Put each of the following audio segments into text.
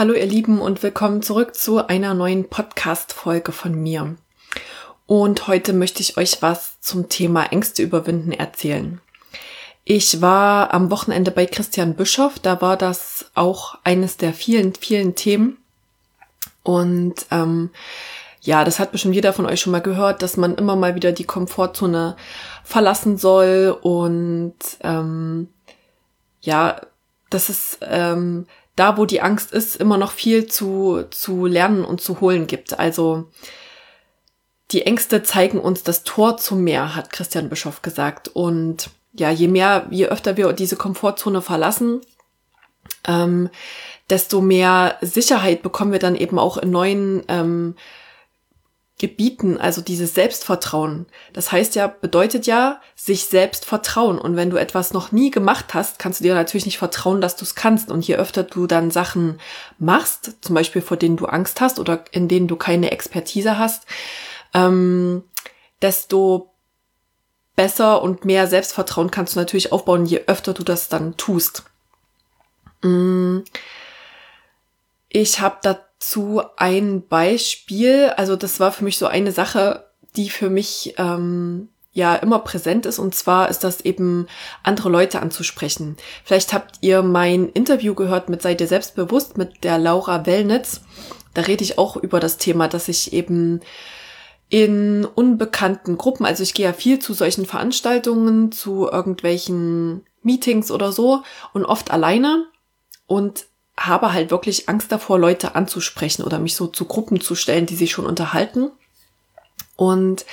Hallo ihr Lieben und willkommen zurück zu einer neuen Podcast-Folge von mir. Und heute möchte ich euch was zum Thema Ängste überwinden erzählen. Ich war am Wochenende bei Christian Bischoff, da war das auch eines der vielen, vielen Themen. Und ähm, ja, das hat bestimmt jeder von euch schon mal gehört, dass man immer mal wieder die Komfortzone verlassen soll und ähm, ja, das ist ähm, da, wo die Angst ist, immer noch viel zu, zu lernen und zu holen gibt. Also die Ängste zeigen uns das Tor zum Meer, hat Christian Bischof gesagt. Und ja, je mehr, je öfter wir diese Komfortzone verlassen, ähm, desto mehr Sicherheit bekommen wir dann eben auch in neuen ähm, Gebieten, also dieses Selbstvertrauen. Das heißt ja, bedeutet ja, sich selbst vertrauen. Und wenn du etwas noch nie gemacht hast, kannst du dir natürlich nicht vertrauen, dass du es kannst. Und je öfter du dann Sachen machst, zum Beispiel vor denen du Angst hast oder in denen du keine Expertise hast, ähm, desto besser und mehr Selbstvertrauen kannst du natürlich aufbauen, je öfter du das dann tust. Mm. Ich habe da zu ein Beispiel. Also das war für mich so eine Sache, die für mich ähm, ja immer präsent ist. Und zwar ist das eben andere Leute anzusprechen. Vielleicht habt ihr mein Interview gehört mit Seid ihr selbstbewusst mit der Laura Wellnitz. Da rede ich auch über das Thema, dass ich eben in unbekannten Gruppen, also ich gehe ja viel zu solchen Veranstaltungen, zu irgendwelchen Meetings oder so und oft alleine. Und habe halt wirklich Angst davor, Leute anzusprechen oder mich so zu Gruppen zu stellen, die sich schon unterhalten. Und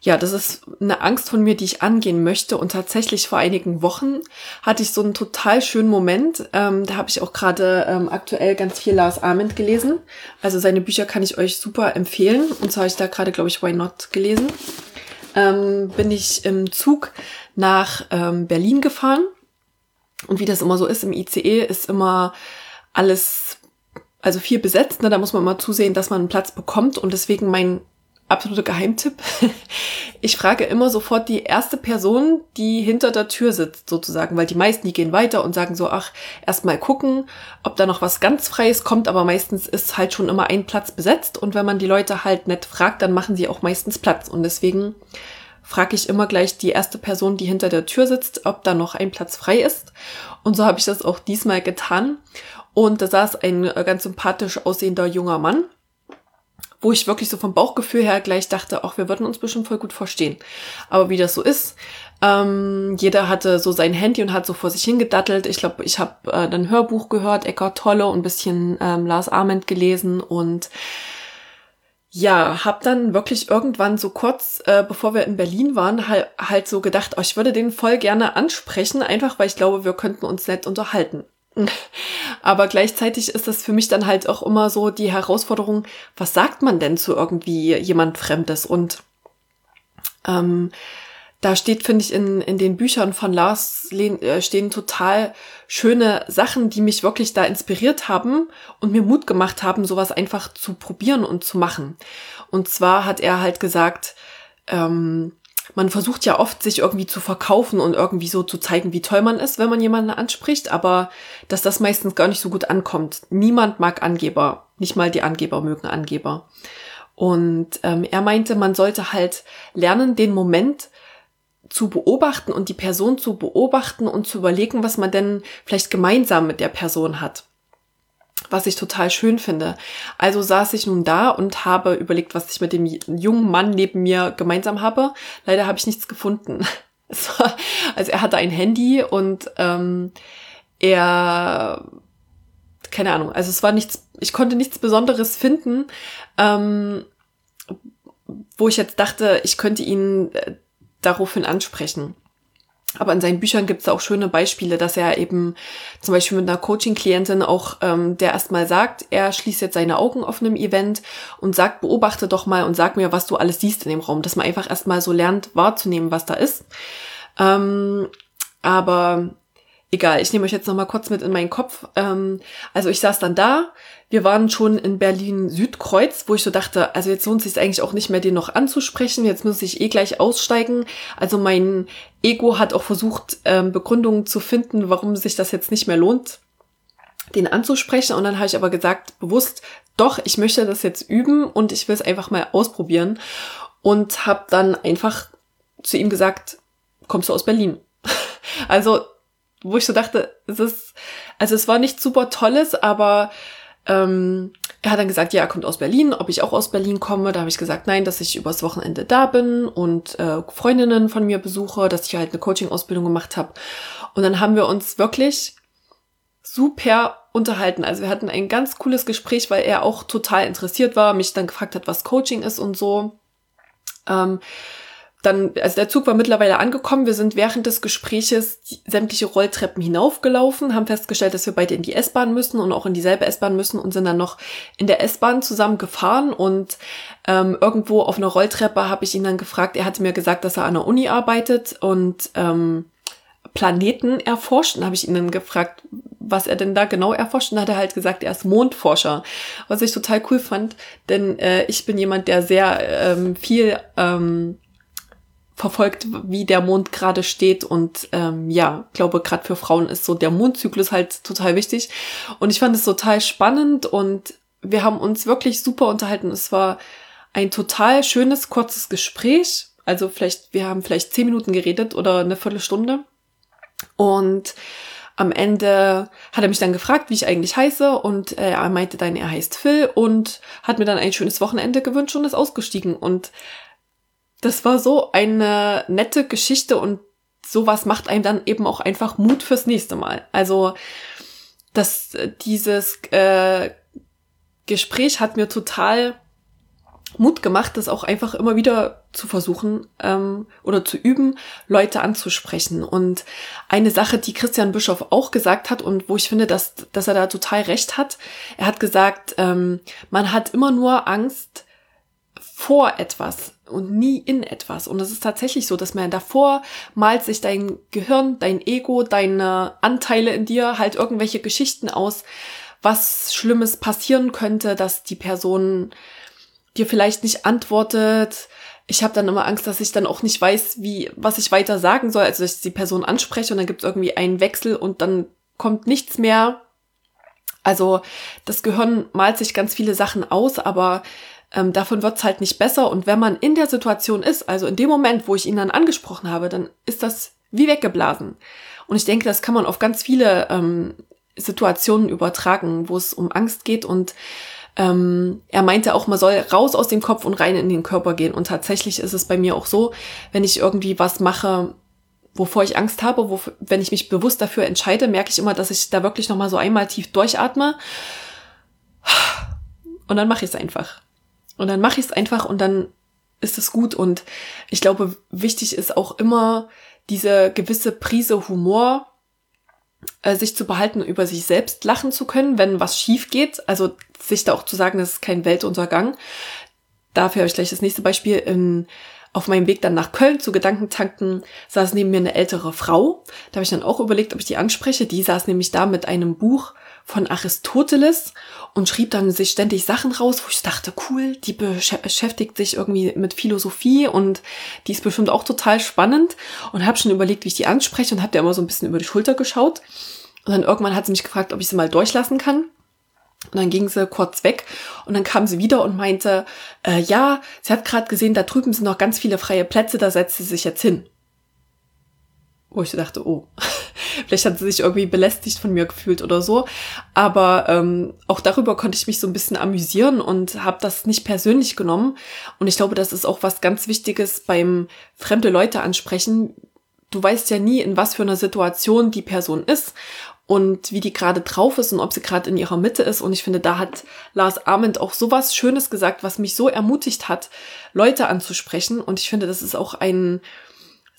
ja, das ist eine Angst von mir, die ich angehen möchte. Und tatsächlich vor einigen Wochen hatte ich so einen total schönen Moment. Ähm, da habe ich auch gerade ähm, aktuell ganz viel Lars Ament gelesen. Also seine Bücher kann ich euch super empfehlen. Und zwar habe ich da gerade, glaube ich, Why Not gelesen. Ähm, bin ich im Zug nach ähm, Berlin gefahren. Und wie das immer so ist im ICE, ist immer alles, also viel besetzt. Ne? Da muss man mal zusehen, dass man einen Platz bekommt. Und deswegen mein absoluter Geheimtipp. Ich frage immer sofort die erste Person, die hinter der Tür sitzt, sozusagen, weil die meisten, die gehen weiter und sagen so, ach, erst mal gucken, ob da noch was ganz Freies kommt, aber meistens ist halt schon immer ein Platz besetzt und wenn man die Leute halt nett fragt, dann machen sie auch meistens Platz und deswegen frage ich immer gleich die erste Person, die hinter der Tür sitzt, ob da noch ein Platz frei ist und so habe ich das auch diesmal getan und da saß ein äh, ganz sympathisch aussehender junger Mann, wo ich wirklich so vom Bauchgefühl her gleich dachte, ach, wir würden uns bestimmt voll gut verstehen. Aber wie das so ist, ähm, jeder hatte so sein Handy und hat so vor sich hingedattelt. Ich glaube, ich habe äh, dann Hörbuch gehört, Eckart Tolle und ein bisschen ähm, Lars Ament gelesen und ja, hab dann wirklich irgendwann so kurz, äh, bevor wir in Berlin waren, halt, halt so gedacht, oh, ich würde den voll gerne ansprechen, einfach weil ich glaube, wir könnten uns nett unterhalten. Aber gleichzeitig ist das für mich dann halt auch immer so die Herausforderung, was sagt man denn zu irgendwie jemand Fremdes? Und ähm, da steht, finde ich, in, in den Büchern von Lars äh, stehen total schöne Sachen, die mich wirklich da inspiriert haben und mir Mut gemacht haben, sowas einfach zu probieren und zu machen. Und zwar hat er halt gesagt, ähm, man versucht ja oft, sich irgendwie zu verkaufen und irgendwie so zu zeigen, wie toll man ist, wenn man jemanden anspricht, aber dass das meistens gar nicht so gut ankommt. Niemand mag Angeber, nicht mal die Angeber mögen Angeber. Und ähm, er meinte, man sollte halt lernen, den Moment zu beobachten und die Person zu beobachten und zu überlegen, was man denn vielleicht gemeinsam mit der Person hat was ich total schön finde. Also saß ich nun da und habe überlegt, was ich mit dem jungen Mann neben mir gemeinsam habe. Leider habe ich nichts gefunden. also er hatte ein Handy und ähm, er, keine Ahnung, also es war nichts, ich konnte nichts Besonderes finden, ähm, wo ich jetzt dachte, ich könnte ihn äh, daraufhin ansprechen. Aber in seinen Büchern gibt es auch schöne Beispiele, dass er eben zum Beispiel mit einer Coaching-Klientin auch, ähm, der erstmal sagt, er schließt jetzt seine Augen auf einem Event und sagt, beobachte doch mal und sag mir, was du alles siehst in dem Raum, dass man einfach erstmal so lernt wahrzunehmen, was da ist. Ähm, aber egal, ich nehme euch jetzt noch mal kurz mit in meinen Kopf. Ähm, also ich saß dann da, wir waren schon in Berlin Südkreuz, wo ich so dachte, also jetzt lohnt es sich eigentlich auch nicht mehr, den noch anzusprechen. Jetzt muss ich eh gleich aussteigen. Also mein Ego hat auch versucht, ähm, Begründungen zu finden, warum sich das jetzt nicht mehr lohnt, den anzusprechen. Und dann habe ich aber gesagt, bewusst, doch, ich möchte das jetzt üben und ich will es einfach mal ausprobieren. Und habe dann einfach zu ihm gesagt, kommst du aus Berlin? also, wo ich so dachte, es ist, also es war nicht super tolles, aber ähm, er hat dann gesagt, ja, er kommt aus Berlin, ob ich auch aus Berlin komme. Da habe ich gesagt, nein, dass ich übers Wochenende da bin und äh, Freundinnen von mir besuche, dass ich halt eine Coaching-Ausbildung gemacht habe. Und dann haben wir uns wirklich super unterhalten. Also wir hatten ein ganz cooles Gespräch, weil er auch total interessiert war, mich dann gefragt hat, was Coaching ist und so. Ähm, dann, also der Zug war mittlerweile angekommen. Wir sind während des Gespräches sämtliche Rolltreppen hinaufgelaufen, haben festgestellt, dass wir beide in die S-Bahn müssen und auch in dieselbe S-Bahn müssen und sind dann noch in der S-Bahn zusammen gefahren und ähm, irgendwo auf einer Rolltreppe habe ich ihn dann gefragt. Er hatte mir gesagt, dass er an der Uni arbeitet und ähm, Planeten erforscht. Und habe ich ihn dann gefragt, was er denn da genau erforscht. Und hat er halt gesagt, er ist Mondforscher. Was ich total cool fand, denn äh, ich bin jemand, der sehr ähm, viel ähm, verfolgt, wie der Mond gerade steht. Und ähm, ja, glaube, gerade für Frauen ist so der Mondzyklus halt total wichtig. Und ich fand es total spannend und wir haben uns wirklich super unterhalten. Es war ein total schönes, kurzes Gespräch. Also vielleicht, wir haben vielleicht zehn Minuten geredet oder eine Viertelstunde. Und am Ende hat er mich dann gefragt, wie ich eigentlich heiße und äh, er meinte dann, er heißt Phil und hat mir dann ein schönes Wochenende gewünscht und ist ausgestiegen. Und das war so eine nette Geschichte und sowas macht einem dann eben auch einfach Mut fürs nächste Mal. Also das, dieses äh, Gespräch hat mir total Mut gemacht, das auch einfach immer wieder zu versuchen ähm, oder zu üben, Leute anzusprechen. Und eine Sache, die Christian Bischof auch gesagt hat und wo ich finde, dass, dass er da total recht hat, er hat gesagt, ähm, man hat immer nur Angst vor etwas und nie in etwas. Und es ist tatsächlich so, dass man davor malt sich dein Gehirn, dein Ego, deine Anteile in dir halt irgendwelche Geschichten aus, was Schlimmes passieren könnte, dass die Person dir vielleicht nicht antwortet. Ich habe dann immer Angst, dass ich dann auch nicht weiß, wie was ich weiter sagen soll. Also dass ich die Person anspreche und dann gibt es irgendwie einen Wechsel und dann kommt nichts mehr. Also das Gehirn malt sich ganz viele Sachen aus, aber ähm, davon wird's halt nicht besser. Und wenn man in der Situation ist, also in dem Moment, wo ich ihn dann angesprochen habe, dann ist das wie weggeblasen. Und ich denke, das kann man auf ganz viele ähm, Situationen übertragen, wo es um Angst geht. Und ähm, er meinte auch, man soll raus aus dem Kopf und rein in den Körper gehen. Und tatsächlich ist es bei mir auch so, wenn ich irgendwie was mache, wovor ich Angst habe, wo, wenn ich mich bewusst dafür entscheide, merke ich immer, dass ich da wirklich nochmal so einmal tief durchatme. Und dann mache ich es einfach. Und dann mache ich es einfach und dann ist es gut. Und ich glaube, wichtig ist auch immer diese gewisse Prise Humor äh, sich zu behalten, über sich selbst lachen zu können, wenn was schief geht. Also sich da auch zu sagen, das ist kein Weltuntergang. Dafür habe ich gleich das nächste Beispiel. In, auf meinem Weg dann nach Köln zu Gedankentanken saß neben mir eine ältere Frau. Da habe ich dann auch überlegt, ob ich die anspreche. Die saß nämlich da mit einem Buch von Aristoteles und schrieb dann sich ständig Sachen raus, wo ich dachte, cool, die beschäftigt sich irgendwie mit Philosophie und die ist bestimmt auch total spannend und habe schon überlegt, wie ich die anspreche und habe der immer so ein bisschen über die Schulter geschaut. Und dann irgendwann hat sie mich gefragt, ob ich sie mal durchlassen kann. Und dann ging sie kurz weg und dann kam sie wieder und meinte, äh, ja, sie hat gerade gesehen, da drüben sind noch ganz viele freie Plätze, da setzt sie sich jetzt hin. Wo ich dachte, oh, Vielleicht hat sie sich irgendwie belästigt von mir gefühlt oder so. Aber ähm, auch darüber konnte ich mich so ein bisschen amüsieren und habe das nicht persönlich genommen. Und ich glaube, das ist auch was ganz Wichtiges beim fremde Leute ansprechen. Du weißt ja nie, in was für einer Situation die Person ist und wie die gerade drauf ist und ob sie gerade in ihrer Mitte ist. Und ich finde, da hat Lars Arment auch so was Schönes gesagt, was mich so ermutigt hat, Leute anzusprechen. Und ich finde, das ist auch ein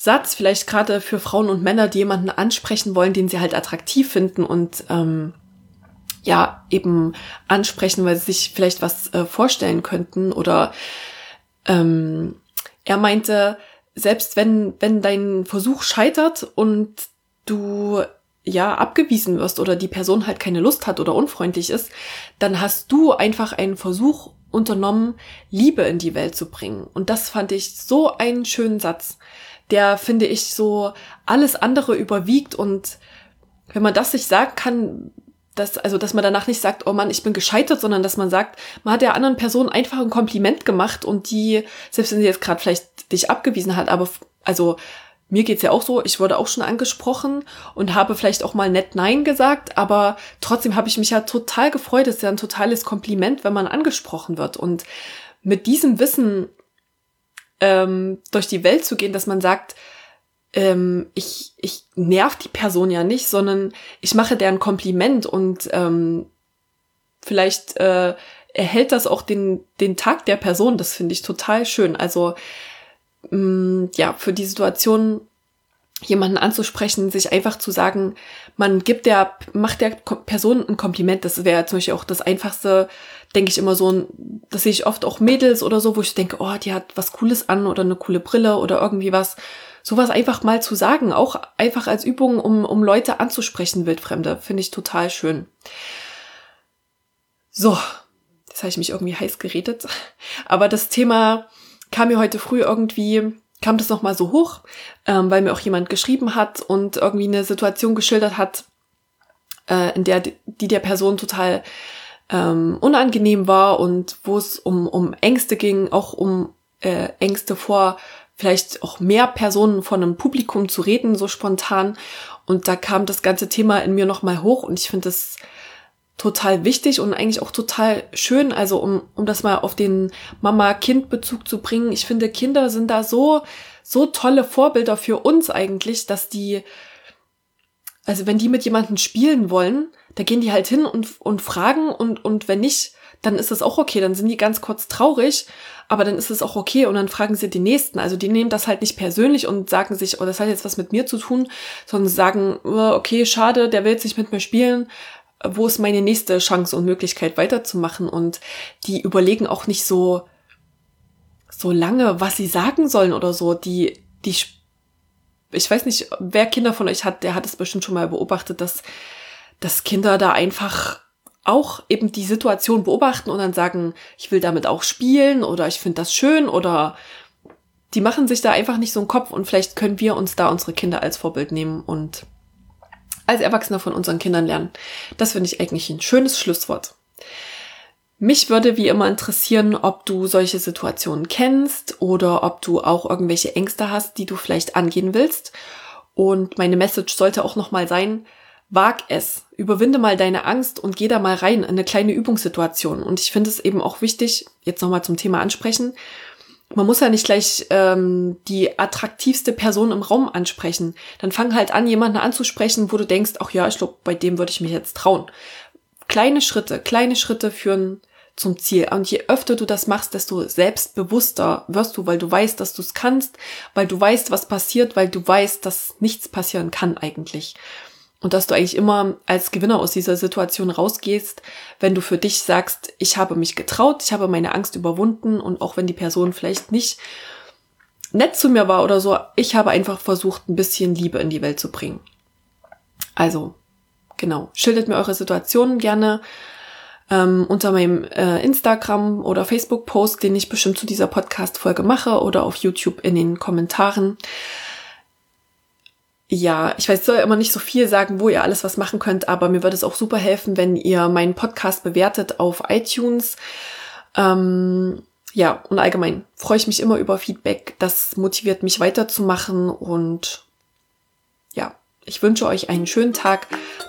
Satz, vielleicht gerade für Frauen und Männer, die jemanden ansprechen wollen, den sie halt attraktiv finden und ähm, ja, eben ansprechen, weil sie sich vielleicht was äh, vorstellen könnten. Oder ähm, er meinte, selbst wenn, wenn dein Versuch scheitert und du ja abgewiesen wirst oder die Person halt keine Lust hat oder unfreundlich ist, dann hast du einfach einen Versuch unternommen, Liebe in die Welt zu bringen. Und das fand ich so einen schönen Satz, der finde ich so alles andere überwiegt und wenn man das sich sagen kann, dass, also, dass man danach nicht sagt, oh Mann, ich bin gescheitert, sondern dass man sagt, man hat der anderen Person einfach ein Kompliment gemacht und die, selbst wenn sie jetzt gerade vielleicht dich abgewiesen hat, aber also mir geht's ja auch so, ich wurde auch schon angesprochen und habe vielleicht auch mal nett Nein gesagt, aber trotzdem habe ich mich ja total gefreut. Es ist ja ein totales Kompliment, wenn man angesprochen wird. Und mit diesem Wissen ähm, durch die Welt zu gehen, dass man sagt, ähm, ich, ich nerv die Person ja nicht, sondern ich mache deren Kompliment und ähm, vielleicht äh, erhält das auch den, den Tag der Person. Das finde ich total schön. Also mh, mm, ja, für die Situation jemanden anzusprechen, sich einfach zu sagen, man gibt der, macht der Person ein Kompliment. Das wäre zum Beispiel auch das einfachste, denke ich immer so, das sehe ich oft auch Mädels oder so, wo ich denke, oh, die hat was Cooles an oder eine coole Brille oder irgendwie was. Sowas einfach mal zu sagen, auch einfach als Übung, um, um Leute anzusprechen, Wildfremde, finde ich total schön. So, jetzt habe ich mich irgendwie heiß geredet. Aber das Thema kam mir heute früh irgendwie, kam das nochmal so hoch, ähm, weil mir auch jemand geschrieben hat und irgendwie eine Situation geschildert hat, äh, in der die der Person total ähm, unangenehm war und wo es um, um Ängste ging, auch um äh, Ängste vor vielleicht auch mehr Personen von einem Publikum zu reden, so spontan. Und da kam das ganze Thema in mir nochmal hoch und ich finde es total wichtig und eigentlich auch total schön, also um, um das mal auf den Mama-Kind-Bezug zu bringen. Ich finde, Kinder sind da so, so tolle Vorbilder für uns eigentlich, dass die, also wenn die mit jemandem spielen wollen, da gehen die halt hin und, und fragen und, und wenn nicht, dann ist es auch okay, dann sind die ganz kurz traurig, aber dann ist es auch okay und dann fragen sie die Nächsten. Also die nehmen das halt nicht persönlich und sagen sich, oh, das hat jetzt was mit mir zu tun, sondern sagen, oh, okay, schade, der will jetzt nicht mit mir spielen, wo ist meine nächste Chance und Möglichkeit weiterzumachen? Und die überlegen auch nicht so so lange, was sie sagen sollen oder so, die die ich weiß nicht, wer Kinder von euch hat, der hat es bestimmt schon mal beobachtet, dass dass Kinder da einfach auch eben die Situation beobachten und dann sagen, ich will damit auch spielen oder ich finde das schön oder die machen sich da einfach nicht so einen Kopf und vielleicht können wir uns da unsere Kinder als Vorbild nehmen und als Erwachsene von unseren Kindern lernen. Das finde ich eigentlich ein schönes Schlusswort. Mich würde wie immer interessieren, ob du solche Situationen kennst oder ob du auch irgendwelche Ängste hast, die du vielleicht angehen willst. Und meine Message sollte auch nochmal sein, wag es, überwinde mal deine Angst und geh da mal rein in eine kleine Übungssituation. Und ich finde es eben auch wichtig, jetzt nochmal zum Thema ansprechen, man muss ja nicht gleich ähm, die attraktivste Person im Raum ansprechen. Dann fang halt an, jemanden anzusprechen, wo du denkst, ach ja, ich glaube, bei dem würde ich mich jetzt trauen. Kleine Schritte, kleine Schritte führen zum Ziel. Und je öfter du das machst, desto selbstbewusster wirst du, weil du weißt, dass du es kannst, weil du weißt, was passiert, weil du weißt, dass nichts passieren kann eigentlich. Und dass du eigentlich immer als Gewinner aus dieser Situation rausgehst, wenn du für dich sagst, ich habe mich getraut, ich habe meine Angst überwunden und auch wenn die Person vielleicht nicht nett zu mir war oder so, ich habe einfach versucht, ein bisschen Liebe in die Welt zu bringen. Also, genau, schildert mir eure Situationen gerne ähm, unter meinem äh, Instagram oder Facebook-Post, den ich bestimmt zu dieser Podcast-Folge mache oder auf YouTube in den Kommentaren ja, ich weiß, ich soll immer nicht so viel sagen, wo ihr alles was machen könnt, aber mir würde es auch super helfen, wenn ihr meinen Podcast bewertet auf iTunes. Ähm, ja, und allgemein freue ich mich immer über Feedback. Das motiviert mich weiterzumachen und ja, ich wünsche euch einen schönen Tag.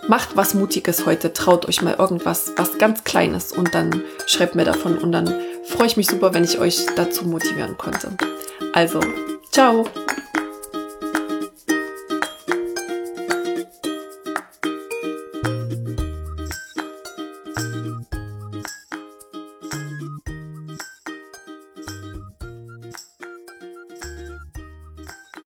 Macht was Mutiges heute. Traut euch mal irgendwas, was ganz Kleines und dann schreibt mir davon und dann freue ich mich super, wenn ich euch dazu motivieren konnte. Also, ciao!